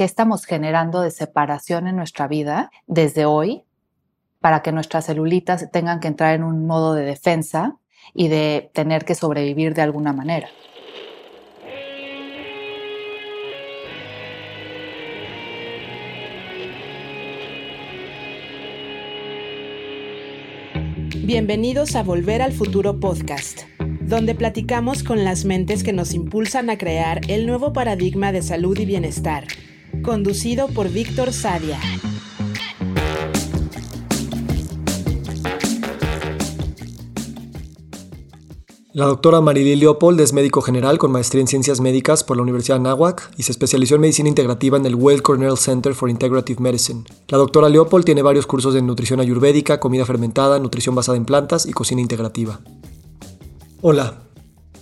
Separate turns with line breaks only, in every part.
qué estamos generando de separación en nuestra vida desde hoy para que nuestras celulitas tengan que entrar en un modo de defensa y de tener que sobrevivir de alguna manera.
Bienvenidos a Volver al Futuro Podcast, donde platicamos con las mentes que nos impulsan a crear el nuevo paradigma de salud y bienestar, conducido por Víctor Sadia.
La doctora Marily Leopold es médico general con maestría en ciencias médicas por la Universidad de Anáhuac y se especializó en medicina integrativa en el Well Cornell Center for Integrative Medicine. La doctora Leopold tiene varios cursos de nutrición ayurvédica, comida fermentada, nutrición basada en plantas y cocina integrativa. Hola,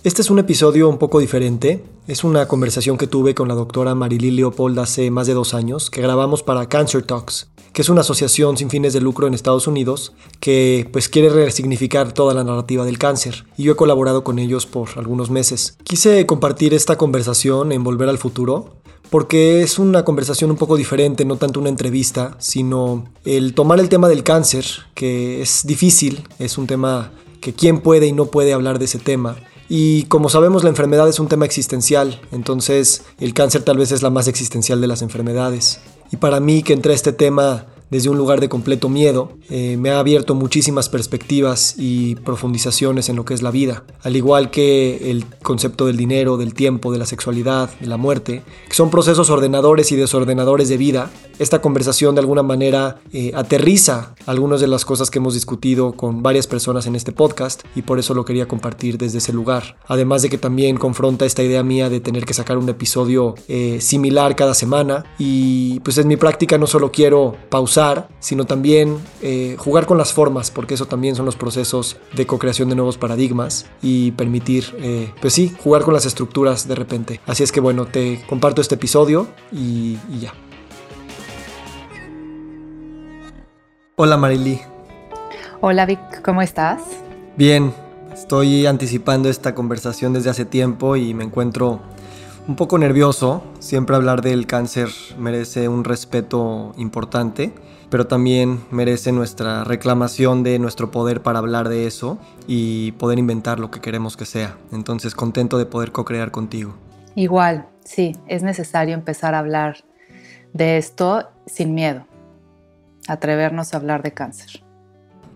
este es un episodio un poco diferente. Es una conversación que tuve con la doctora Marilyn Leopold hace más de dos años, que grabamos para Cancer Talks, que es una asociación sin fines de lucro en Estados Unidos que pues quiere resignificar toda la narrativa del cáncer. Y yo he colaborado con ellos por algunos meses. Quise compartir esta conversación en Volver al Futuro porque es una conversación un poco diferente, no tanto una entrevista, sino el tomar el tema del cáncer, que es difícil, es un tema que quién puede y no puede hablar de ese tema y como sabemos, la enfermedad es un tema existencial, entonces el cáncer tal vez es la más existencial de las enfermedades. Y para mí que entré a este tema desde un lugar de completo miedo, eh, me ha abierto muchísimas perspectivas y profundizaciones en lo que es la vida, al igual que el concepto del dinero, del tiempo, de la sexualidad, de la muerte, que son procesos ordenadores y desordenadores de vida. Esta conversación de alguna manera eh, aterriza algunas de las cosas que hemos discutido con varias personas en este podcast y por eso lo quería compartir desde ese lugar. Además de que también confronta esta idea mía de tener que sacar un episodio eh, similar cada semana y pues en mi práctica no solo quiero pausar sino también eh, jugar con las formas, porque eso también son los procesos de co-creación de nuevos paradigmas y permitir, eh, pues sí, jugar con las estructuras de repente. Así es que bueno, te comparto este episodio y, y ya. Hola Marily.
Hola Vic, ¿cómo estás?
Bien, estoy anticipando esta conversación desde hace tiempo y me encuentro un poco nervioso. Siempre hablar del cáncer merece un respeto importante pero también merece nuestra reclamación de nuestro poder para hablar de eso y poder inventar lo que queremos que sea. Entonces, contento de poder co-crear contigo.
Igual, sí, es necesario empezar a hablar de esto sin miedo, atrevernos a hablar de cáncer.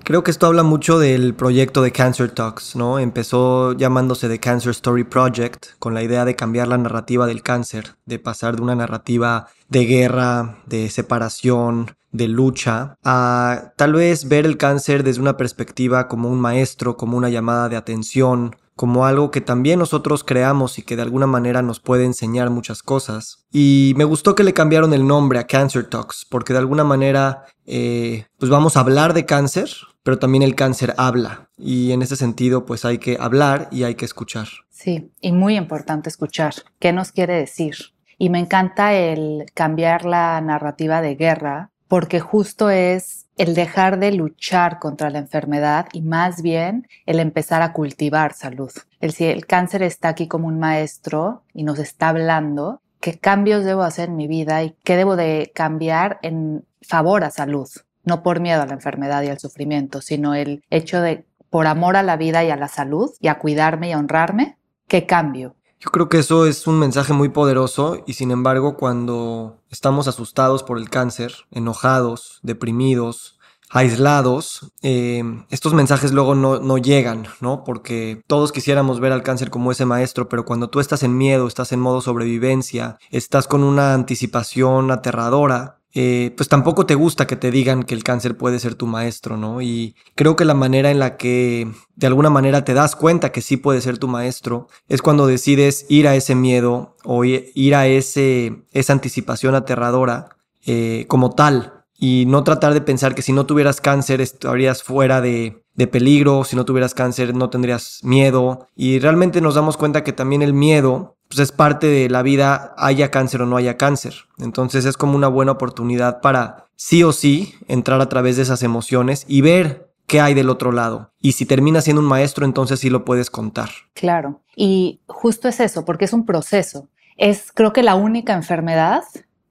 Creo que esto habla mucho del proyecto de Cancer Talks, ¿no? Empezó llamándose The Cancer Story Project, con la idea de cambiar la narrativa del cáncer, de pasar de una narrativa de guerra, de separación, de lucha, a tal vez ver el cáncer desde una perspectiva como un maestro, como una llamada de atención, como algo que también nosotros creamos y que de alguna manera nos puede enseñar muchas cosas. Y me gustó que le cambiaron el nombre a Cancer Talks, porque de alguna manera eh, pues vamos a hablar de cáncer, pero también el cáncer habla. Y en ese sentido pues hay que hablar y hay que escuchar.
Sí, y muy importante escuchar. ¿Qué nos quiere decir? Y me encanta el cambiar la narrativa de guerra, porque justo es el dejar de luchar contra la enfermedad y más bien el empezar a cultivar salud. El, cáncer está aquí como un maestro y nos está hablando, qué cambios debo hacer en mi vida y qué debo de cambiar en favor a salud, no por miedo a la enfermedad y al sufrimiento, sino el hecho de por amor a la vida y a la salud y a cuidarme y a honrarme, qué cambio.
Yo creo que eso es un mensaje muy poderoso y sin embargo cuando estamos asustados por el cáncer, enojados, deprimidos, aislados, eh, estos mensajes luego no, no, llegan, ¿no? Porque todos quisiéramos ver al cáncer como ese maestro, pero cuando tú estás en miedo, estás en modo sobrevivencia, estás con una anticipación aterradora, eh, pues tampoco te gusta que te digan que el cáncer puede ser tu maestro, ¿no? Y creo que la manera en la que de alguna manera te das cuenta que sí puede ser tu maestro es cuando decides ir a ese miedo o ir a ese, esa anticipación aterradora eh, como tal y no tratar de pensar que si no tuvieras cáncer estarías fuera de, de peligro, si no tuvieras cáncer no tendrías miedo y realmente nos damos cuenta que también el miedo pues es parte de la vida, haya cáncer o no haya cáncer. Entonces es como una buena oportunidad para sí o sí entrar a través de esas emociones y ver qué hay del otro lado. Y si termina siendo un maestro, entonces sí lo puedes contar.
Claro. Y justo es eso, porque es un proceso. Es creo que la única enfermedad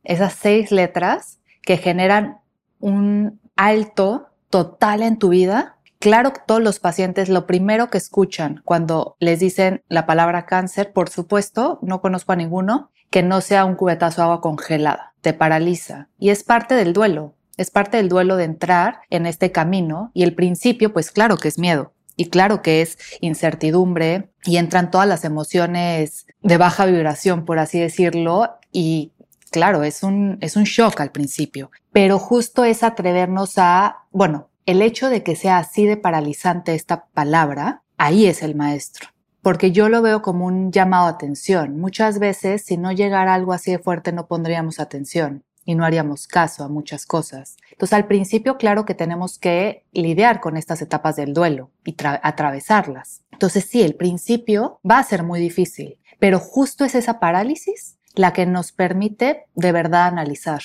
esas seis letras que generan un alto total en tu vida. Claro todos los pacientes lo primero que escuchan cuando les dicen la palabra cáncer, por supuesto, no conozco a ninguno que no sea un cubetazo de agua congelada, te paraliza y es parte del duelo, es parte del duelo de entrar en este camino y el principio, pues claro que es miedo y claro que es incertidumbre y entran todas las emociones de baja vibración, por así decirlo, y claro, es un, es un shock al principio, pero justo es atrevernos a, bueno, el hecho de que sea así de paralizante esta palabra, ahí es el maestro. Porque yo lo veo como un llamado a atención. Muchas veces, si no llegara algo así de fuerte, no pondríamos atención y no haríamos caso a muchas cosas. Entonces, al principio, claro que tenemos que lidiar con estas etapas del duelo y atravesarlas. Entonces, sí, el principio va a ser muy difícil, pero justo es esa parálisis la que nos permite de verdad analizar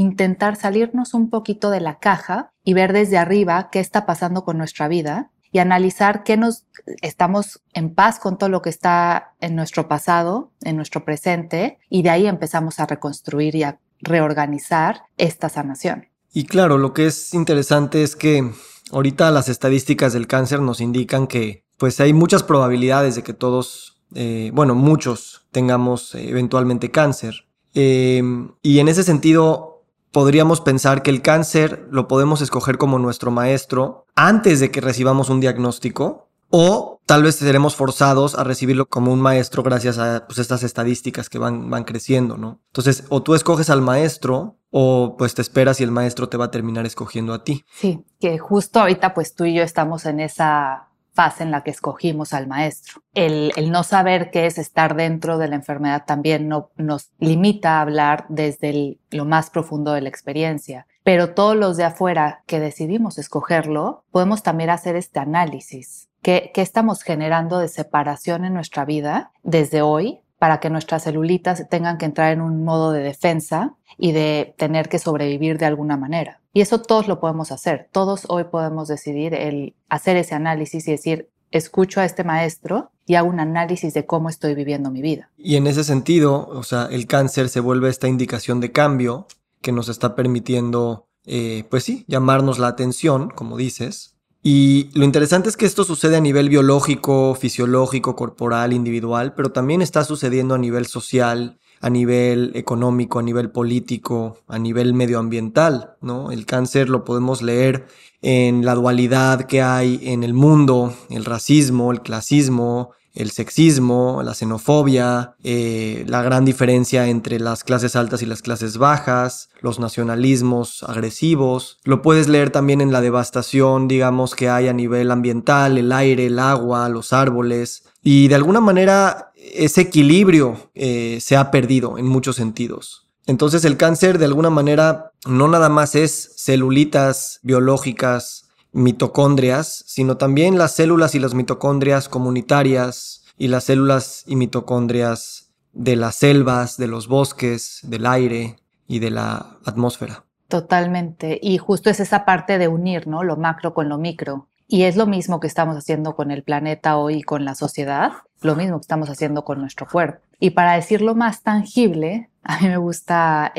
intentar salirnos un poquito de la caja y ver desde arriba qué está pasando con nuestra vida y analizar qué nos estamos en paz con todo lo que está en nuestro pasado, en nuestro presente y de ahí empezamos a reconstruir y a reorganizar esta sanación.
Y claro, lo que es interesante es que ahorita las estadísticas del cáncer nos indican que pues hay muchas probabilidades de que todos eh, bueno, muchos tengamos eh, eventualmente cáncer. Eh, y en ese sentido, podríamos pensar que el cáncer lo podemos escoger como nuestro maestro antes de que recibamos un diagnóstico o tal vez seremos forzados a recibirlo como un maestro gracias a pues, estas estadísticas que van, van creciendo, ¿no? Entonces, o tú escoges al maestro o pues te esperas y el maestro te va a terminar escogiendo a ti.
Sí, que justo ahorita pues tú y yo estamos en esa fase en la que escogimos al maestro. El, no saber qué es estar dentro de la enfermedad también no, nos limita a hablar desde lo más profundo de la experiencia. Pero todos los de afuera que decidimos escogerlo, podemos también hacer este análisis. ¿Qué, ¿Qué estamos generando de separación en nuestra vida desde hoy para que nuestras celulitas tengan que entrar en un modo de defensa y de tener que sobrevivir de alguna manera. Y eso todos lo podemos hacer. Todos hoy podemos decidir el hacer ese análisis y decir, escucho a este maestro y hago un análisis de cómo estoy viviendo mi vida.
Y en ese sentido, o sea, el cáncer se vuelve esta indicación de cambio que nos está permitiendo, eh, pues sí, llamarnos la atención, como dices, y lo interesante es que esto sucede a nivel biológico, fisiológico, corporal, individual, pero también está sucediendo a nivel social, a nivel económico, a nivel político, a nivel medioambiental, ¿no? El cáncer lo podemos leer en la dualidad que hay en el mundo, el racismo, el clasismo, el sexismo, la xenofobia, eh, la gran diferencia entre las clases altas y las clases bajas, los nacionalismos agresivos. Lo puedes leer también en la devastación, digamos, que hay a nivel ambiental, el aire, el agua, los árboles. Y de alguna manera ese equilibrio eh, se ha perdido en muchos sentidos. Entonces el cáncer de alguna manera no nada más es celulitas biológicas mitocondrias, sino también las células y las mitocondrias comunitarias y las células y mitocondrias de las selvas, de los bosques, del aire y de la atmósfera.
Totalmente. Y justo es esa parte de unir, ¿no? Lo macro con lo micro. Y es lo mismo que estamos haciendo con el planeta hoy, con la sociedad, lo mismo que estamos haciendo con nuestro cuerpo. Y para decirlo más tangible, a mí me gusta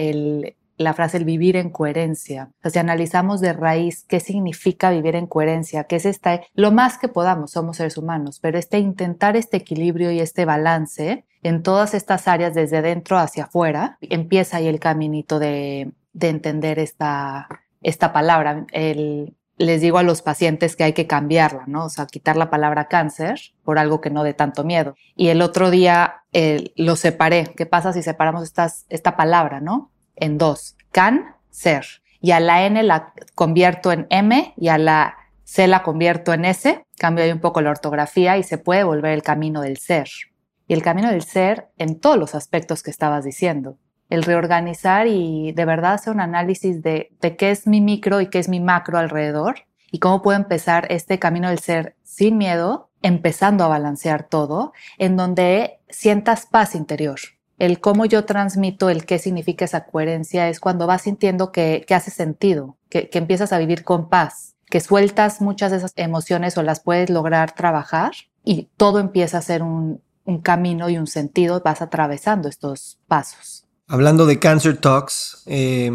la frase el vivir en coherencia. O sea, si analizamos de raíz qué significa vivir en coherencia, qué es esta, lo más que podamos, somos seres humanos, pero este intentar este equilibrio y este balance en todas estas áreas desde dentro hacia afuera, empieza ahí el caminito de, de entender esta, esta palabra. El, les digo a los pacientes que hay que cambiarla, ¿no? O sea, quitar la palabra cáncer por algo que no dé tanto miedo. Y el otro día lo separé. ¿Qué pasa si separamos estas, esta palabra, no? en dos, can. Y a la N la convierto en M y a la C la convierto en S, cambio ahí un poco la ortografía y se puede volver el camino del ser. Y el camino del ser en todos los aspectos que estabas diciendo. El reorganizar y de verdad hacer un análisis de, de qué es mi micro y qué es mi macro alrededor y cómo puedo empezar este camino del ser sin miedo, empezando a balancear todo, en donde sientas paz interior el cómo yo transmito el qué significa esa coherencia es cuando vas sintiendo que, hace sentido, que, empiezas a vivir con paz, que sueltas muchas de esas emociones o las puedes lograr trabajar y todo empieza a ser un, un camino y un sentido, vas atravesando estos pasos.
Hablando de Cancer Talks eh,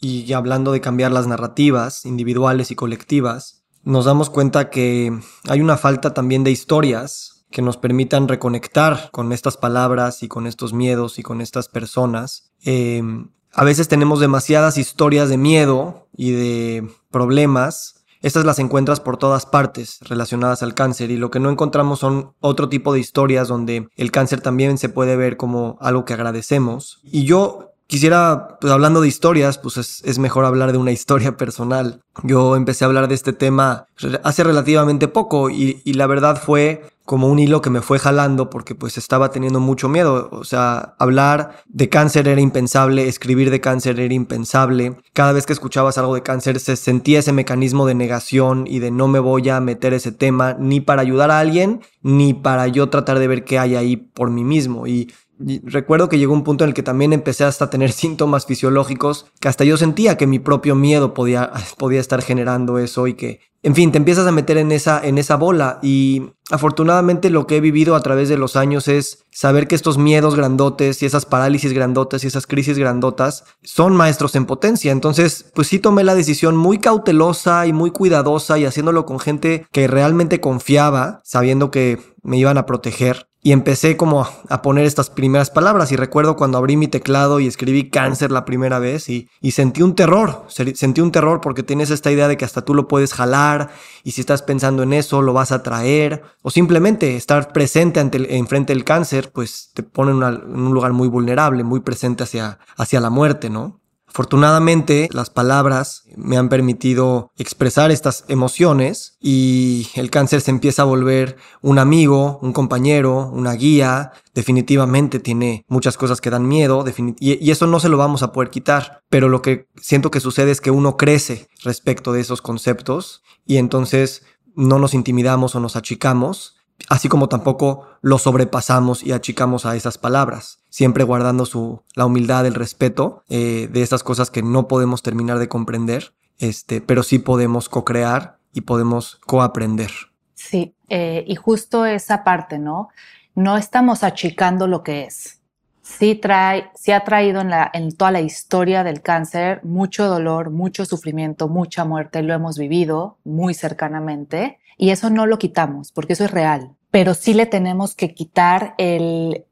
y hablando de cambiar las narrativas individuales y colectivas, nos damos cuenta que hay una falta también de historias que nos permitan reconectar con estas palabras y con estos miedos y con estas personas. Eh, a veces tenemos demasiadas historias de miedo y de problemas estas las encuentras por todas partes relacionadas al cáncer y lo que no encontramos son otro tipo de historias donde el cáncer también se puede ver como algo que agradecemos. Y yo quisiera, pues hablando de historias, pues es, mejor hablar de una historia personal. Yo empecé a hablar de este tema hace relativamente poco y, y la verdad fue como un hilo que me fue jalando porque pues estaba teniendo mucho miedo. O sea, hablar de cáncer era impensable, escribir de cáncer era impensable. Cada vez que escuchabas algo de cáncer se sentía ese mecanismo de negación y de no me voy a meter ese tema ni para ayudar a alguien ni para yo tratar de ver qué hay ahí por mí mismo. Y recuerdo que llegó un punto en el que también empecé hasta a tener síntomas fisiológicos que hasta yo sentía que mi propio miedo podía, podía estar generando eso y que, en fin, te empiezas a meter en esa, en esa bola y afortunadamente lo que he vivido a través de los años es saber que estos miedos grandotes y esas parálisis grandotas y esas crisis grandotas son maestros en potencia. Entonces, pues sí tomé la decisión muy cautelosa y muy cuidadosa y haciéndolo con gente que realmente confiaba, sabiendo que me iban a proteger y empecé como a poner estas primeras palabras y recuerdo cuando abrí mi teclado y escribí cáncer la primera vez y, sentí un terror, sentí un terror porque tienes esta idea de que hasta tú lo puedes jalar y si estás pensando en eso lo vas a traer o simplemente estar presente ante enfrente del cáncer pues te pone en, en un lugar muy vulnerable, muy presente hacia, hacia la muerte, ¿no? Afortunadamente, las palabras me han permitido expresar estas emociones y el cáncer se empieza a volver un amigo, un compañero, una guía. Definitivamente tiene muchas cosas que dan miedo y, eso no se lo vamos a poder quitar. Pero lo que siento que sucede es que uno crece respecto de esos conceptos y entonces no nos intimidamos o nos achicamos, así como tampoco lo sobrepasamos y achicamos a esas palabras, siempre guardando su, la humildad, el respeto eh, de estas cosas que no podemos terminar de comprender, este, pero sí podemos co-crear y podemos coaprender.
Sí, eh, y justo esa parte, ¿no? No estamos achicando lo que es. Sí, trae, sí ha traído en toda la historia del cáncer mucho dolor, mucho sufrimiento, mucha muerte, lo hemos vivido muy cercanamente y eso no lo quitamos porque eso es real pero sí le tenemos que quitar el,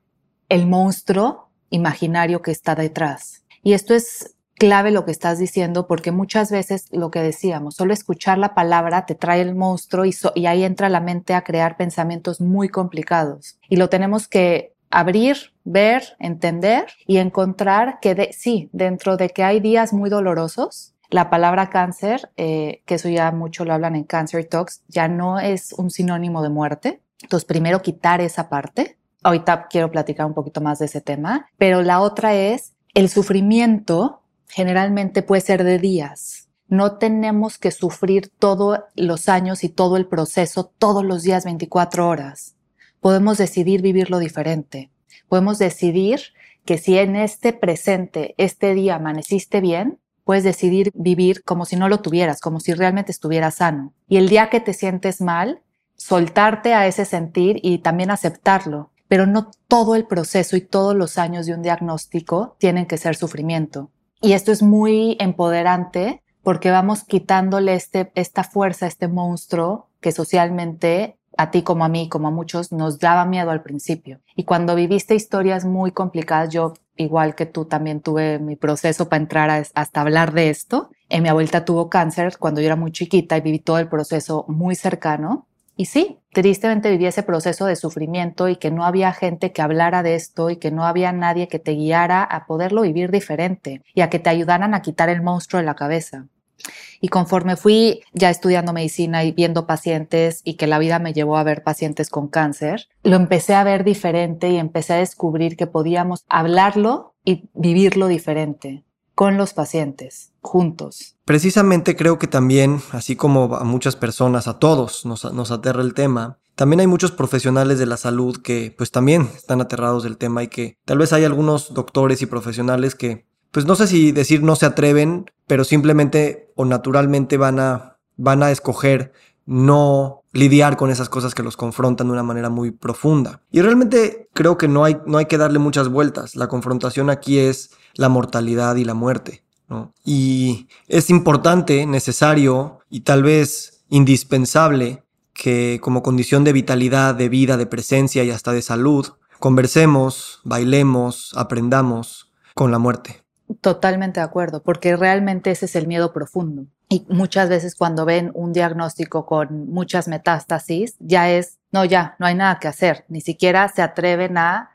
el monstruo imaginario que está detrás. Y esto es clave lo que estás diciendo porque muchas veces lo que decíamos, solo escuchar la palabra te trae el monstruo y, y ahí entra la mente a crear pensamientos muy complicados. Y lo tenemos que abrir, ver, entender y encontrar que sí, dentro de que hay días muy dolorosos, la palabra cáncer, eh, que eso ya mucho lo hablan en Cancer Talks, ya no es un sinónimo de muerte, entonces, primero quitar esa parte. Ahorita quiero platicar un poquito más de ese tema, pero la otra es el sufrimiento generalmente puede ser de días. No tenemos que sufrir todos los años y todo el proceso todos los días 24 horas. Podemos decidir vivirlo diferente. Podemos decidir que si en este presente, este día amaneciste bien, puedes decidir vivir como si no lo tuvieras, como si realmente estuvieras sano. Y el día que te sientes mal, soltarte a ese sentir y también aceptarlo, pero no todo el proceso y todos los años de un diagnóstico tienen que ser sufrimiento. Y esto es muy empoderante porque vamos quitándole este, esta fuerza, este monstruo que socialmente a ti como a mí, como a muchos, nos daba miedo al principio. Y cuando viviste historias muy complicadas, yo, igual que tú, también tuve mi proceso para entrar hasta hablar de esto. En mi abuelita tuvo cáncer cuando yo era muy chiquita y viví todo el proceso muy cercano. Y sí, tristemente viví ese proceso de sufrimiento y que no había gente que hablara de esto y que no había nadie que te guiara a poderlo vivir diferente y a que te ayudaran a quitar el monstruo de la cabeza. Y conforme fui ya estudiando medicina y viendo pacientes y que la vida me llevó a ver pacientes con cáncer, lo empecé a ver diferente y empecé a descubrir que podíamos hablarlo y vivirlo diferente con los pacientes, juntos.
Precisamente creo que también, así como a muchas personas, a todos nos, nos aterra el tema, también hay muchos profesionales de la salud que pues también están aterrados del tema y que tal vez hay algunos doctores y profesionales que pues no sé si decir no se atreven, pero simplemente o naturalmente van a, van a escoger no lidiar con esas cosas que los confrontan de una manera muy profunda. Y realmente creo que no hay, no hay que darle muchas vueltas. La confrontación aquí es la mortalidad y la muerte. Y es importante, necesario y tal vez indispensable que como condición de vitalidad, de vida, de presencia y hasta de salud, conversemos, bailemos, aprendamos con la muerte.
Totalmente de acuerdo, porque realmente ese es el miedo profundo. Y muchas veces cuando ven un diagnóstico con muchas metástasis, ya es, no, ya, no hay nada que hacer, ni siquiera se atreven a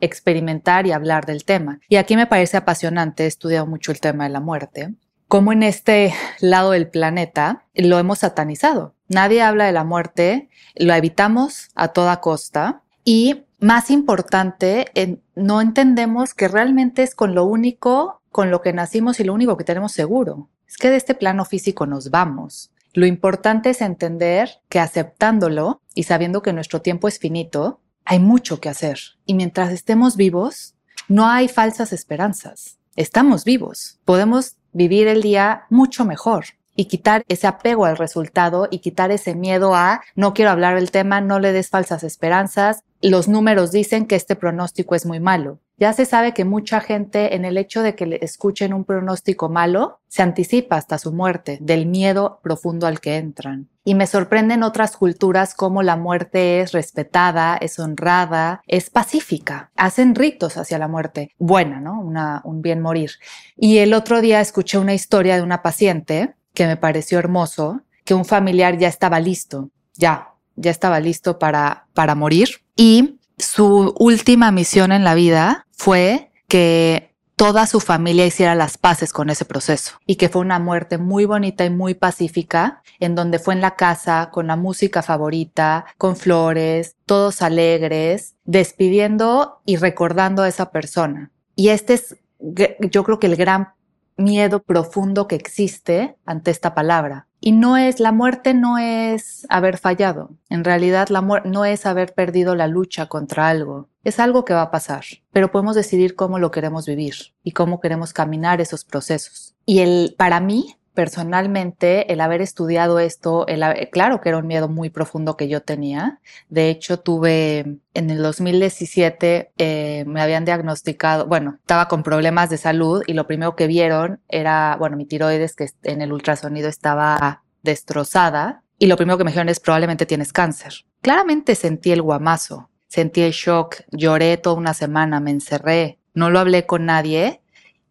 experimentar y hablar del tema. Y aquí me parece apasionante, he estudiado mucho el tema de la muerte, cómo en este lado del planeta lo hemos satanizado. Nadie habla de la muerte, lo evitamos a toda costa y más importante, no entendemos que realmente es con lo único con lo que nacimos y lo único que tenemos seguro. Es que de este plano físico nos vamos. Lo importante es entender que aceptándolo y sabiendo que nuestro tiempo es finito, hay mucho que hacer. Y mientras estemos vivos, no hay falsas esperanzas. Estamos vivos. Podemos vivir el día mucho mejor y quitar ese apego al resultado y quitar ese miedo a no quiero hablar del tema, no le des falsas esperanzas. Los números dicen que este pronóstico es muy malo. Ya se sabe que mucha gente en el hecho de que le escuchen un pronóstico malo se anticipa hasta su muerte del miedo profundo al que entran. Y me sorprenden otras culturas como la muerte es respetada, es honrada, es pacífica. Hacen ritos hacia la muerte. Buena, ¿no? Una, un bien morir. Y el otro día escuché una historia de una paciente que me pareció hermoso, que un familiar ya estaba listo, ya, ya estaba listo para, para morir. Y su última misión en la vida fue que toda su familia hiciera las paces con ese proceso y que fue una muerte muy bonita y muy pacífica, en donde fue en la casa con la música favorita, con flores, todos alegres, despidiendo y recordando a esa persona. Y este es, yo creo que el gran miedo profundo que existe ante esta palabra. Y no es, la muerte no es haber fallado. En realidad la muerte no es haber perdido la lucha contra algo. Es algo que va a pasar, pero podemos decidir cómo lo queremos vivir y cómo queremos caminar esos procesos. Y el, para mí, personalmente, el haber estudiado esto, claro que era un miedo muy profundo que yo tenía. De hecho, tuve en el 2017, eh, me habían diagnosticado, bueno, estaba con problemas de salud y lo primero que vieron era, bueno, mi tiroides que en el ultrasonido estaba destrozada y lo primero que me dijeron es probablemente tienes cáncer. Claramente sentí el guamazo, sentí el shock, lloré toda una semana, me encerré, no lo hablé con nadie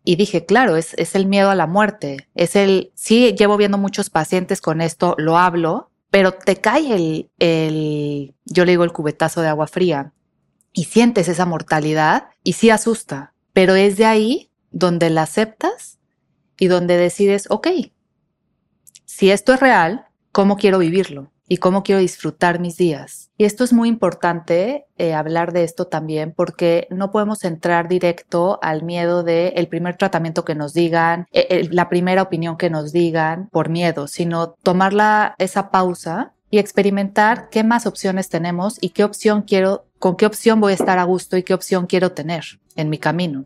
y dije, claro, es, el miedo a la muerte. Es el, sí, llevo viendo muchos pacientes con esto, lo hablo, pero te cae el, el, yo le digo el cubetazo de agua fría y sientes esa mortalidad y sí asusta, pero es de ahí donde la aceptas y donde decides, ok, si esto es real, ¿cómo quiero vivirlo? Y cómo quiero disfrutar mis días. Y esto es muy importante eh, hablar de esto también porque no podemos entrar directo al miedo de el primer tratamiento que nos digan, eh, la primera opinión que nos digan por miedo, sino tomar esa pausa y experimentar qué más opciones tenemos y qué opción quiero, con qué opción voy a estar a gusto y qué opción quiero tener en mi camino.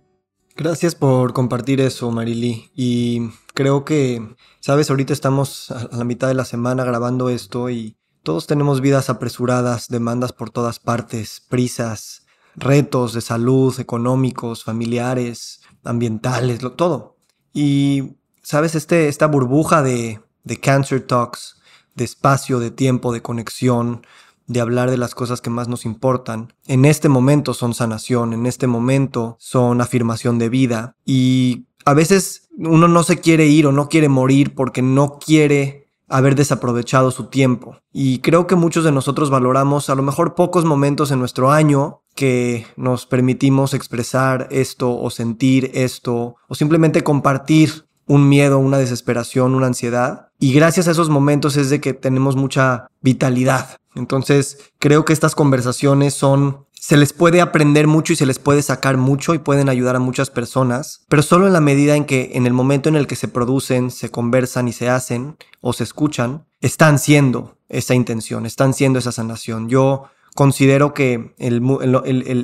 Gracias por compartir eso, Marily. Y creo que, sabes, ahorita estamos a la mitad de la semana grabando esto y todos tenemos vidas apresuradas, demandas por todas partes, prisas, retos de salud, económicos, familiares, ambientales, todo. Y, sabes, este, esta burbuja de, de Cancer Talks, de espacio, de tiempo, de conexión, de hablar de las cosas que más nos importan. En este momento son sanación, en este momento son afirmación de vida y a veces uno no se quiere ir o no quiere morir porque no quiere haber desaprovechado su tiempo. Y creo que muchos de nosotros valoramos a lo mejor pocos momentos en nuestro año que nos permitimos expresar esto o sentir esto o simplemente compartir un miedo, una desesperación, una ansiedad. Y gracias a esos momentos es de que tenemos mucha vitalidad. Entonces, creo que estas conversaciones son se les puede aprender mucho y se les puede sacar mucho y pueden ayudar a muchas personas, pero solo en la medida en que en el momento en el que se producen, se conversan y se hacen o se escuchan, están siendo esa intención, están siendo esa sanación. Yo considero que el,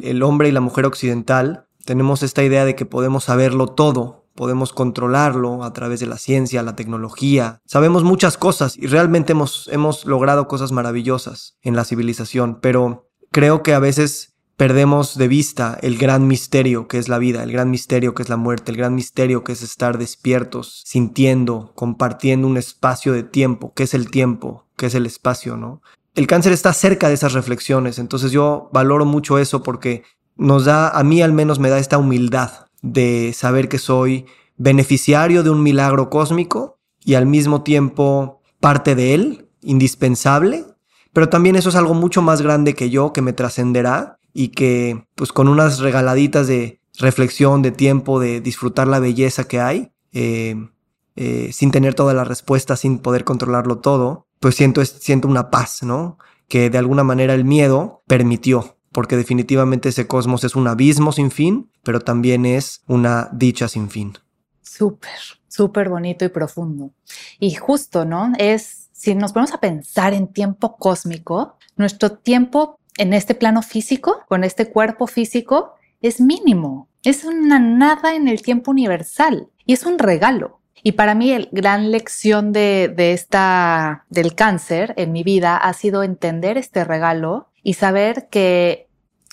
el hombre y la mujer occidental tenemos esta idea de que podemos saberlo todo podemos controlarlo a través de la ciencia, la tecnología. Sabemos muchas cosas y realmente hemos, hemos logrado cosas maravillosas en la civilización, pero creo que a veces perdemos de vista el gran misterio que es la vida, el gran misterio que es la muerte, el gran misterio que es estar despiertos, sintiendo, compartiendo un espacio de tiempo, que es el tiempo, que es el espacio, ¿no? El cáncer está cerca de esas reflexiones, entonces yo valoro mucho eso porque nos da, a mí al menos me da esta humildad de saber que soy beneficiario de un milagro cósmico y al mismo tiempo parte de él, indispensable, pero también eso es algo mucho más grande que yo, que me trascenderá y que pues con unas regaladitas de reflexión, de tiempo, de disfrutar la belleza que hay, eh, eh, sin tener todas las respuestas, sin poder controlarlo todo, pues siento, siento una paz, ¿no? Que de alguna manera el miedo permitió, porque definitivamente ese cosmos es un abismo sin fin, pero también es una dicha sin fin.
Súper, súper bonito y profundo. Y justo, ¿no? Es, si nos ponemos a pensar en tiempo cósmico, nuestro tiempo en este plano físico, con este cuerpo físico, es mínimo. Es una nada en el tiempo universal y es un regalo. Y para mí, la gran lección de, esta, del cáncer en mi vida ha sido entender este regalo y saber que,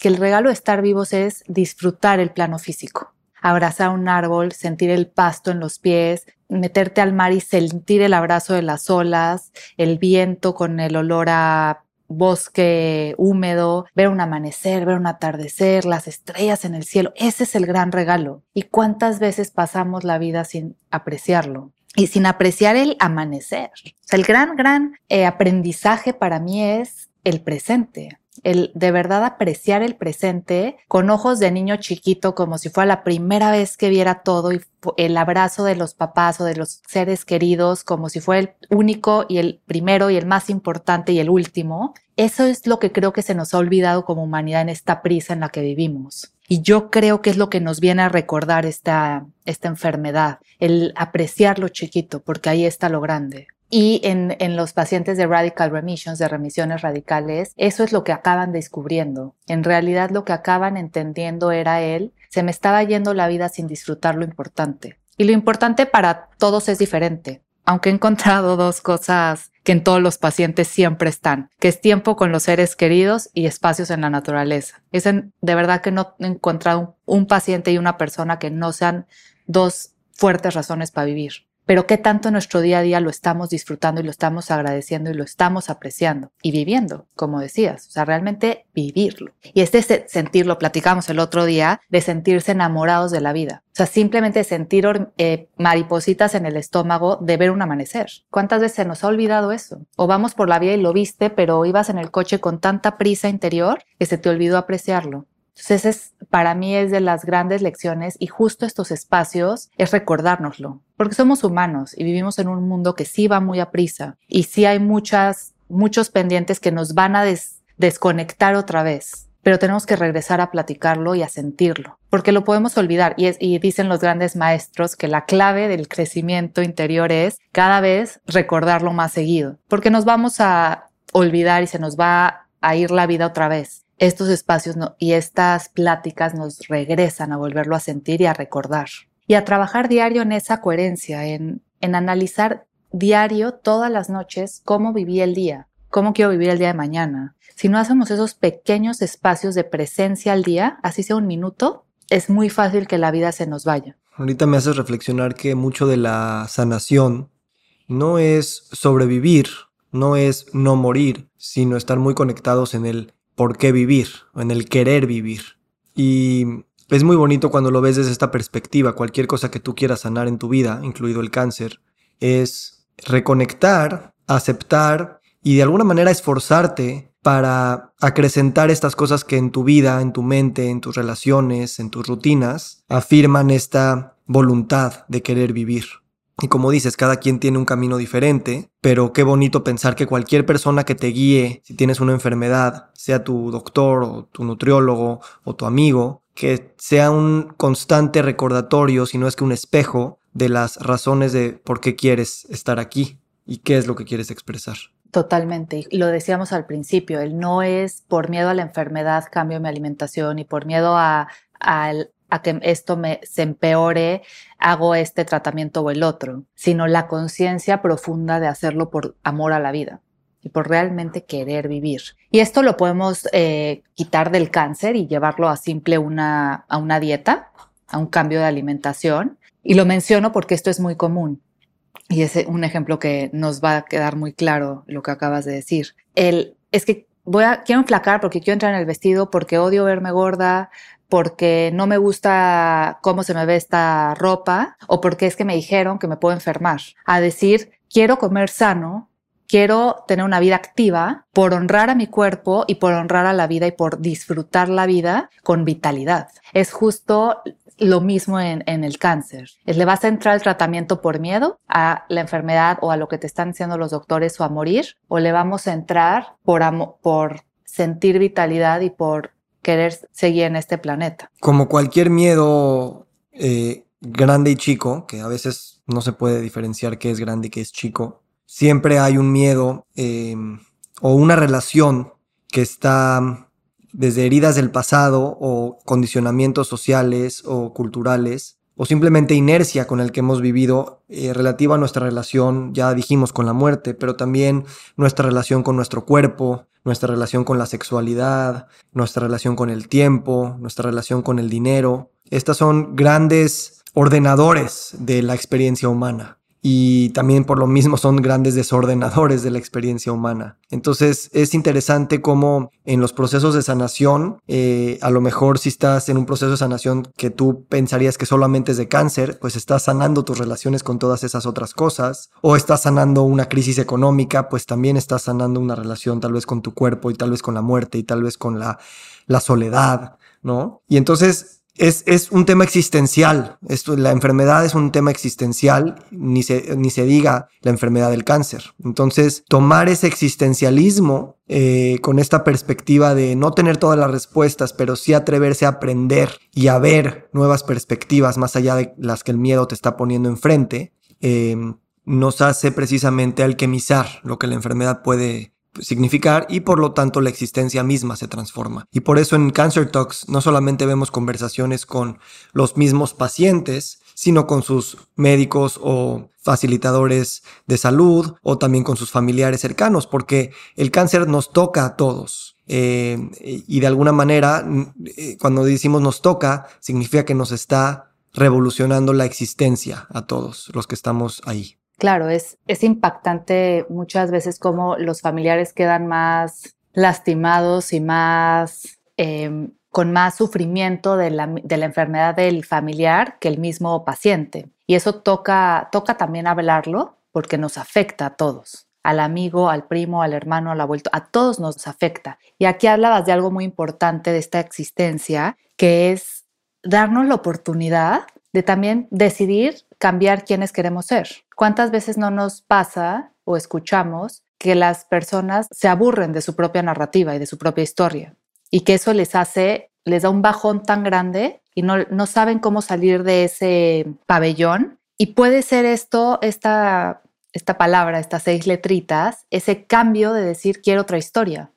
que el regalo de estar vivos es disfrutar el plano físico. Abrazar un árbol, sentir el pasto en los pies, meterte al mar y sentir el abrazo de las olas, el viento con el olor a bosque húmedo, ver un amanecer, ver un atardecer, las estrellas en el cielo. Ese es el gran regalo. ¿Y cuántas veces pasamos la vida sin apreciarlo? Y sin apreciar el amanecer. el gran, gran eh, aprendizaje para mí es el presente el de verdad apreciar el presente con ojos de niño chiquito, como si fuera la primera vez que viera todo y el abrazo de los papás o de los seres queridos, como si fuera el único y el primero y el más importante y el último. Eso es lo que creo que se nos ha olvidado como humanidad en esta prisa en la que vivimos. Y yo creo que es lo que nos viene a recordar esta, esta enfermedad, el apreciar lo chiquito, porque ahí está lo grande. Y en, los pacientes de radical remissions, de remisiones radicales, eso es lo que acaban descubriendo. En realidad lo que acaban entendiendo era él, se me estaba yendo la vida sin disfrutar lo importante. Y lo importante para todos es diferente. Aunque he encontrado dos cosas que en todos los pacientes siempre están, que es tiempo con los seres queridos y espacios en la naturaleza. Es de verdad que no he encontrado un paciente y una persona que no sean dos fuertes razones para vivir pero qué tanto nuestro día a día lo estamos disfrutando y lo estamos agradeciendo y lo estamos apreciando y viviendo, como decías, o sea, realmente vivirlo. Y este sentirlo, platicamos el otro día, de sentirse enamorados de la vida. O sea, simplemente sentir eh, maripositas en el estómago de ver un amanecer. ¿Cuántas veces se nos ha olvidado eso? O vamos por la vía y lo viste, pero ibas en el coche con tanta prisa interior que se te olvidó apreciarlo. Entonces, es, para mí es de las grandes lecciones y justo estos espacios es recordárnoslo, porque somos humanos y vivimos en un mundo que sí va muy a prisa y sí hay muchas, muchos pendientes que nos van a desconectar otra vez, pero tenemos que regresar a platicarlo y a sentirlo, porque lo podemos olvidar. Y, y dicen los grandes maestros que la clave del crecimiento interior es cada vez recordarlo más seguido, porque nos vamos a olvidar y se nos va a ir la vida otra vez estos espacios y estas pláticas nos regresan a volverlo a sentir y a recordar. Y a trabajar diario en esa coherencia, en, en analizar diario, todas las noches, cómo viví el día, cómo quiero vivir el día de mañana. Si no hacemos esos pequeños espacios de presencia al día, así sea un minuto, es muy fácil que la vida se nos vaya.
Ahorita me haces reflexionar que mucho de la sanación no es sobrevivir, no es no morir, sino estar muy conectados en el por qué vivir, en el querer vivir. Y es muy bonito cuando lo ves desde esta perspectiva. Cualquier cosa que tú quieras sanar en tu vida, incluido el cáncer, es reconectar, aceptar y de alguna manera esforzarte para acrecentar estas cosas que en tu vida, en tu mente, en tus relaciones, en tus rutinas, afirman esta voluntad de querer vivir. Y como dices, cada quien tiene un camino diferente, pero qué bonito pensar que cualquier persona que te guíe, si tienes una enfermedad, sea tu doctor o tu nutriólogo o tu amigo, que sea un constante recordatorio, si no es que un espejo, de las razones de por qué quieres estar aquí y qué es lo que quieres expresar.
Totalmente. Lo decíamos al principio, el no es por miedo a la enfermedad cambio mi alimentación y por miedo a, a que esto me, se empeore, hago este tratamiento o el otro, sino la conciencia profunda de hacerlo por amor a la vida y por realmente querer vivir. Y esto lo podemos eh, quitar del cáncer y llevarlo a simple una, a una dieta, a un cambio de alimentación. Y lo menciono porque esto es muy común. Y es un ejemplo que nos va a quedar muy claro lo que acabas de decir. El, es que voy a, quiero enflacar porque quiero entrar en el vestido, porque odio verme gorda, porque no me gusta cómo se me ve esta ropa o porque es que me dijeron que me puedo enfermar. A decir, quiero comer sano quiero tener una vida activa por honrar a mi cuerpo y por honrar a la vida y por disfrutar la vida con vitalidad. Es justo lo mismo en, el cáncer. ¿Le vas a entrar al tratamiento por miedo a la enfermedad o a lo que te están diciendo los doctores o a morir? ¿O le vamos a entrar por, por sentir vitalidad y por querer seguir en este planeta?
Como cualquier miedo eh, grande y chico, que a veces no se puede diferenciar qué es grande y qué es chico, siempre hay un miedo em, o una relación que está desde heridas del pasado o condicionamientos sociales o culturales o simplemente inercia con el que hemos vivido eh, relativa a nuestra relación, ya dijimos, con la muerte, pero también nuestra relación con nuestro cuerpo, nuestra relación con la sexualidad, nuestra relación con el tiempo, nuestra relación con el dinero. Estas son grandes ordenadores de la experiencia humana y también por lo mismo son grandes desordenadores de la experiencia humana. Entonces es interesante cómo en los procesos de sanación, eh, a lo mejor si estás en un proceso de sanación que tú pensarías que solamente es de cáncer, pues estás sanando tus relaciones con todas esas otras cosas, o estás sanando una crisis económica, pues también estás sanando una relación tal vez con tu cuerpo y tal vez con la muerte y tal vez con la, la soledad, ¿no? Y entonces es, un tema existencial. Esto, la enfermedad es un tema existencial, ni se, ni se diga la enfermedad del cáncer. Entonces, tomar ese existencialismo eh, con esta perspectiva de no tener todas las respuestas, pero sí atreverse a aprender y a ver nuevas perspectivas más allá de las que el miedo te está poniendo enfrente, eh, nos hace precisamente alquimizar lo que la enfermedad puede significar y por lo tanto la existencia misma se transforma. Y por eso en Cancer Talks no solamente vemos conversaciones con los mismos pacientes, sino con sus médicos o facilitadores de salud o también con sus familiares cercanos, porque el cáncer nos toca a todos. Eh, y de alguna manera, eh, cuando decimos nos toca, significa que nos está revolucionando la existencia a todos los que estamos ahí.
Claro, es, es impactante muchas veces cómo los familiares quedan más lastimados y más em, con más sufrimiento de la, de la, enfermedad del familiar que el mismo paciente. Y eso toca, toca también hablarlo porque nos afecta a todos, al amigo, al primo, al hermano, al abuelo, a todos nos afecta. Y aquí hablabas de algo muy importante de esta existencia, que es darnos la oportunidad de también decidir cambiar quiénes queremos ser. ¿Cuántas veces no nos pasa o escuchamos que las personas se aburren de su propia narrativa y de su propia historia y que eso les hace, les da un bajón tan grande y no, no saben cómo salir de ese pabellón? Y puede ser esto, esta, esta palabra, estas seis letritas, ese cambio de decir quiero otra historia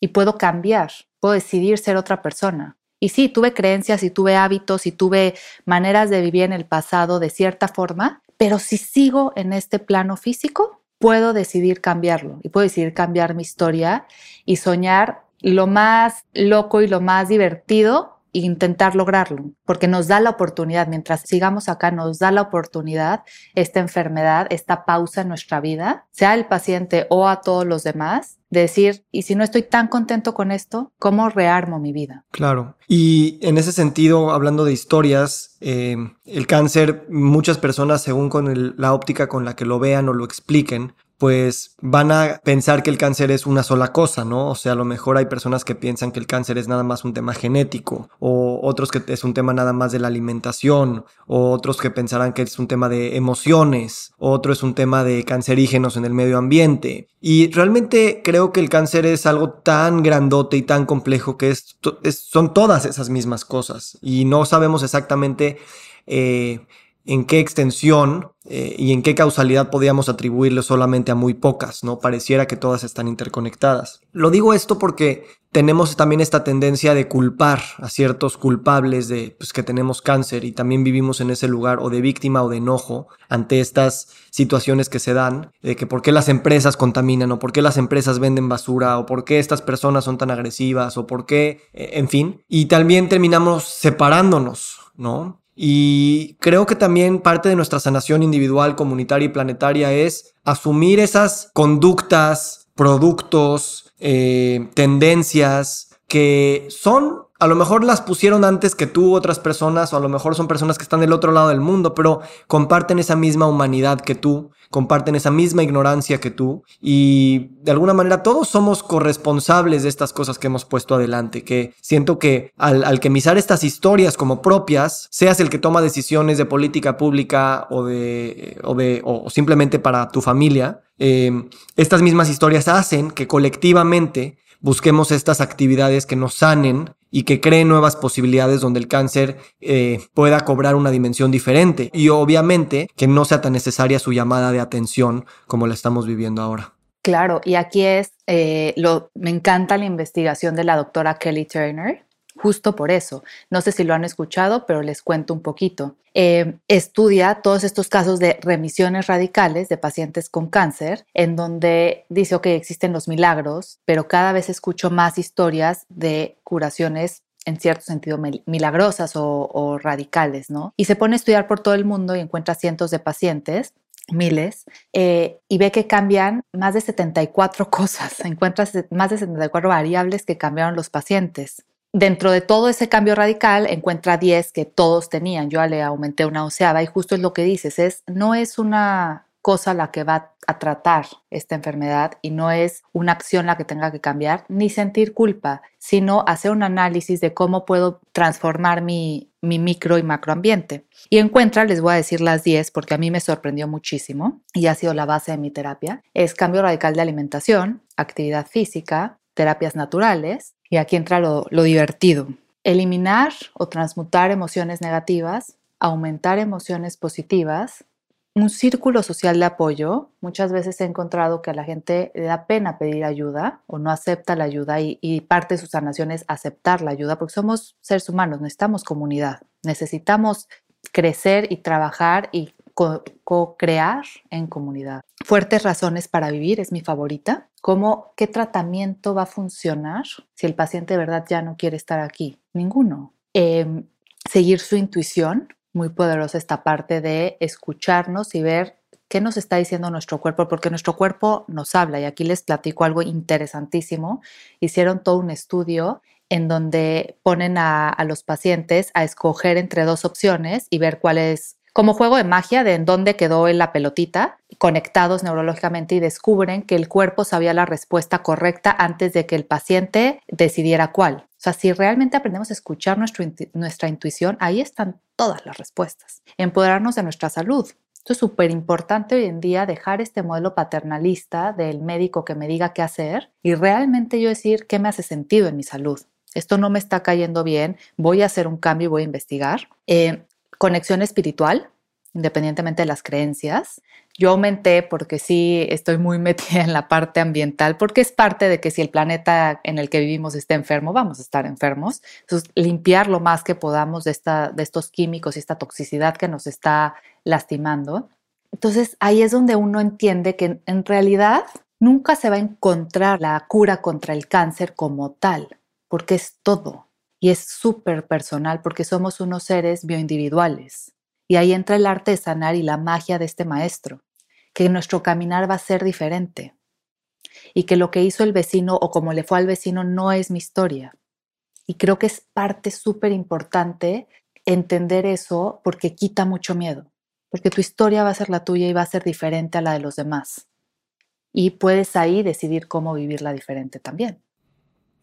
y puedo cambiar, puedo decidir ser otra persona. Y sí, tuve creencias y tuve hábitos y tuve maneras de vivir en el pasado de cierta forma, pero si sigo en este plano físico, puedo decidir cambiarlo y puedo decidir cambiar mi historia y soñar lo más loco y lo más divertido intentar lograrlo, porque nos da la oportunidad, mientras sigamos acá, nos da la oportunidad esta enfermedad, esta pausa en nuestra vida, sea el paciente o a todos los demás, de decir, y si no estoy tan contento con esto, ¿cómo rearmo mi vida?
Claro. Y en ese sentido, hablando de historias, eh, el cáncer, muchas personas, según con la óptica con la que lo vean o lo expliquen, pues van a pensar que el cáncer es una sola cosa, ¿no? O sea, a lo mejor hay personas que piensan que el cáncer es nada más un tema genético, o otros que es un tema nada más de la alimentación, o otros que pensarán que es un tema de emociones, otro es un tema de cancerígenos en el medio ambiente. Y realmente creo que el cáncer es algo tan grandote y tan complejo que es, son todas esas mismas cosas, y no sabemos exactamente... Eh, en qué extensión eh, y en qué causalidad podíamos atribuirle solamente a muy pocas, ¿no? Pareciera que todas están interconectadas. Lo digo esto porque tenemos también esta tendencia de culpar a ciertos culpables de pues, que tenemos cáncer y también vivimos en ese lugar o de víctima o de enojo ante estas situaciones que se dan, de que por qué las empresas contaminan o por qué las empresas venden basura o por qué estas personas son tan agresivas o por qué, eh, en fin, y también terminamos separándonos, ¿no? Y creo que también parte de nuestra sanación individual, comunitaria y planetaria es asumir esas conductas, productos, eh, tendencias que son a lo mejor las pusieron antes que tú otras personas, o a lo mejor son personas que están del otro lado del mundo, pero comparten esa misma humanidad que tú, comparten esa misma ignorancia que tú, y de alguna manera todos somos corresponsables de estas cosas que hemos puesto adelante, que siento que al alquimizar estas historias como propias, seas el que toma decisiones de política pública o de, o de, o simplemente para tu familia, eh, estas mismas historias hacen que colectivamente busquemos estas actividades que nos sanen y que creen nuevas posibilidades donde el cáncer eh, pueda cobrar una dimensión diferente y obviamente que no sea tan necesaria su llamada de atención como la estamos viviendo ahora.
Claro, y aquí es, eh, lo, me encanta la investigación de la doctora Kelly Turner, justo por eso. No sé si lo han escuchado, pero les cuento un poquito. Eh, estudia todos estos casos de remisiones radicales de pacientes con cáncer, en donde dice, que existen los milagros, pero cada vez escucho más historias de curaciones en cierto sentido milagrosas o, radicales, ¿no? Y se pone a estudiar por todo el mundo y encuentra cientos de pacientes miles, eh, y ve que cambian más de 74 cosas, encuentras más de 74 variables que cambiaron los pacientes dentro de todo ese cambio radical encuentra 10 que todos tenían. Yo le aumenté una onceava y justo es lo que dices, es no es una cosa la que va a tratar esta enfermedad y no es una acción la que tenga que cambiar, ni sentir culpa, sino hacer un análisis de cómo puedo transformar mi, mi micro y macroambiente. Y encuentra, les voy a decir las 10 porque a mí me sorprendió muchísimo y ha sido la base de mi terapia, es cambio radical de alimentación, actividad física, terapias naturales, y aquí entra lo, divertido. Eliminar o transmutar emociones negativas, aumentar emociones positivas, un círculo social de apoyo. Muchas veces he encontrado que a la gente le da pena pedir ayuda o no acepta la ayuda y, parte de su sanación es aceptar la ayuda porque somos seres humanos, necesitamos comunidad, necesitamos crecer y trabajar y co-crear en comunidad. Fuertes razones para vivir es mi favorita. ¿Cómo, qué tratamiento va a funcionar si el paciente verdad ya no quiere estar aquí? Ninguno. Em, seguir su intuición, muy poderosa esta parte de escucharnos y ver qué nos está diciendo nuestro cuerpo, porque nuestro cuerpo nos habla. Y aquí les platico algo interesantísimo. Hicieron todo un estudio en donde ponen a los pacientes a escoger entre dos opciones y ver cuál es como juego de magia de en dónde quedó en la pelotita, conectados neurológicamente y descubren que el cuerpo sabía la respuesta correcta antes de que el paciente decidiera cuál. O sea, si realmente aprendemos a escuchar nuestra intuición, ahí están todas las respuestas. Empoderarnos de nuestra salud. Esto es súper importante hoy en día, dejar este modelo paternalista del médico que me diga qué hacer y realmente yo decir qué me hace sentido en mi salud. Esto no me está cayendo bien, voy a hacer un cambio y voy a investigar. Eh, conexión espiritual, independientemente de las creencias. Yo aumenté porque sí estoy muy metida en la parte ambiental, porque es parte de que si el planeta en el que vivimos está enfermo, vamos a estar enfermos. Entonces, limpiar lo más que podamos de, esta, de estos químicos y esta toxicidad que nos está lastimando. Entonces, ahí es donde uno entiende que en realidad nunca se va a encontrar la cura contra el cáncer como tal, porque es todo y es súper personal porque somos unos seres bioindividuales. Y ahí entra el arte de sanar y la magia de este maestro, que nuestro caminar va a ser diferente y que lo que hizo el vecino o como le fue al vecino no es mi historia. Y creo que es parte súper importante entender eso porque quita mucho miedo, porque tu historia va a ser la tuya y va a ser diferente a la de los demás. Y puedes ahí decidir cómo vivirla diferente también.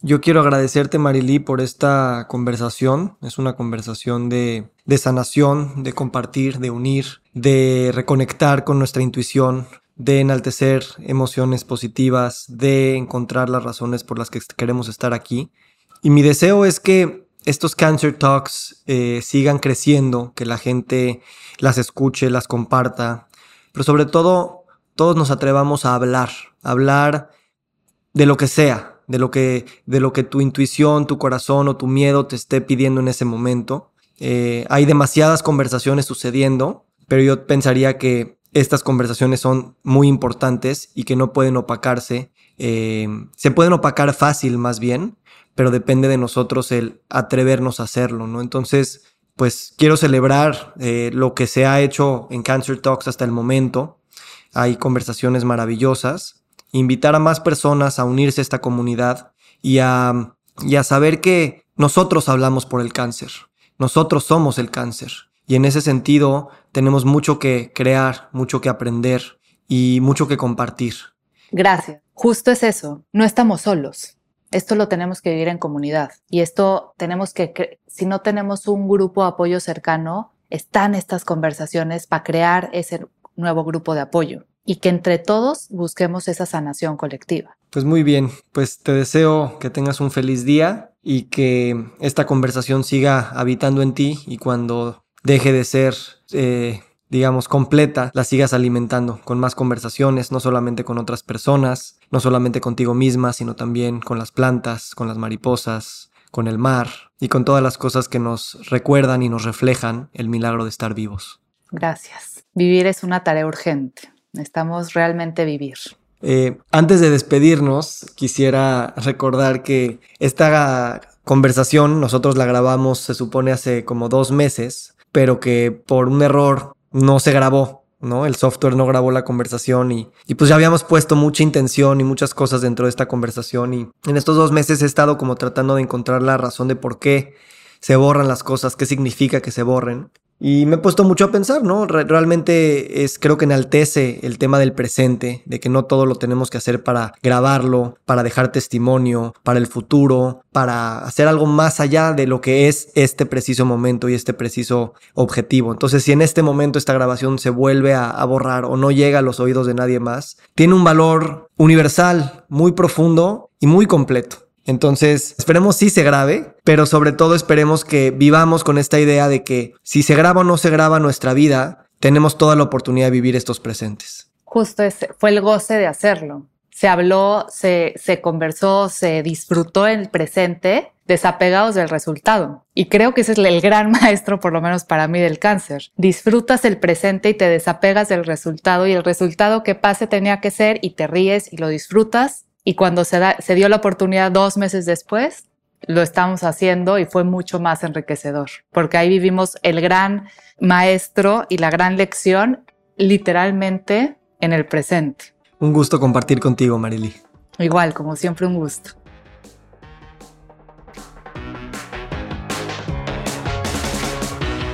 Yo quiero agradecerte, Marilí, por esta conversación. Es una conversación de, sanación, de compartir, de unir, de reconectar con nuestra intuición, de enaltecer emociones positivas, de encontrar las razones por las que queremos estar aquí. Y mi deseo es que estos Cancer Talks eh, sigan creciendo, que la gente las escuche, las comparta, pero sobre todo todos nos atrevamos a hablar, hablar de lo que sea, de lo que, de lo que tu intuición, tu corazón o tu miedo te esté pidiendo en ese momento. Eh, hay demasiadas conversaciones sucediendo, pero yo pensaría que estas conversaciones son muy importantes y que no pueden opacarse. Eh, se pueden opacar fácil más bien, pero depende de nosotros el atrevernos a hacerlo, ¿no? Entonces, pues quiero celebrar eh, lo que se ha hecho en Cancer Talks hasta el momento. Hay conversaciones maravillosas. Invitar a más personas a unirse a esta comunidad y a, y a saber que nosotros hablamos por el cáncer. Nosotros somos el cáncer. Y en ese sentido tenemos mucho que crear, mucho que aprender y mucho que compartir.
Gracias. Justo es eso. No estamos solos. Esto lo tenemos que vivir en comunidad. Y esto tenemos que, si no tenemos un grupo de apoyo cercano, están estas conversaciones para crear ese nuevo grupo de apoyo y que entre todos busquemos esa sanación colectiva.
Pues muy bien, pues te deseo que tengas un feliz día y que esta conversación siga habitando en ti y cuando deje de ser, eh, digamos, completa, la sigas alimentando con más conversaciones, no solamente con otras personas, no solamente contigo misma, sino también con las plantas, con las mariposas, con el mar y con todas las cosas que nos recuerdan y nos reflejan el milagro de estar vivos.
Gracias. Vivir es una tarea urgente. Necesitamos realmente vivir.
Eh, antes de despedirnos, quisiera recordar que esta conversación nosotros la grabamos, se supone, hace como dos meses, pero que por un error no se grabó, ¿no? El software no grabó la conversación y, y, pues ya habíamos puesto mucha intención y muchas cosas dentro de esta conversación y en estos dos meses he estado como tratando de encontrar la razón de por qué se borran las cosas, qué significa que se borren. Y me he puesto mucho a pensar, ¿no? realmente es, creo que enaltece el tema del presente, de que no todo lo tenemos que hacer para grabarlo, para dejar testimonio, para el futuro, para hacer algo más allá de lo que es este preciso momento y este preciso objetivo. Entonces, si en este momento esta grabación se vuelve a, borrar o no llega a los oídos de nadie más, tiene un valor universal, muy profundo y muy completo. Entonces, esperemos sí se grabe, pero sobre todo esperemos que vivamos con esta idea de que si se graba o no se graba nuestra vida, tenemos toda la oportunidad de vivir estos presentes.
Justo fue el goce de hacerlo. Se habló, se, se conversó, se disfrutó el presente, desapegados del resultado. Y creo que ese es el gran maestro, por lo menos para mí, del cáncer. Disfrutas el presente y te desapegas del resultado y el resultado que pase tenía que ser y te ríes y lo disfrutas y cuando se, se dio la oportunidad dos meses después, lo estamos haciendo y fue mucho más enriquecedor, porque ahí vivimos el gran maestro y la gran lección literalmente en el presente.
Un gusto compartir contigo, Marily.
Igual, como siempre, un gusto.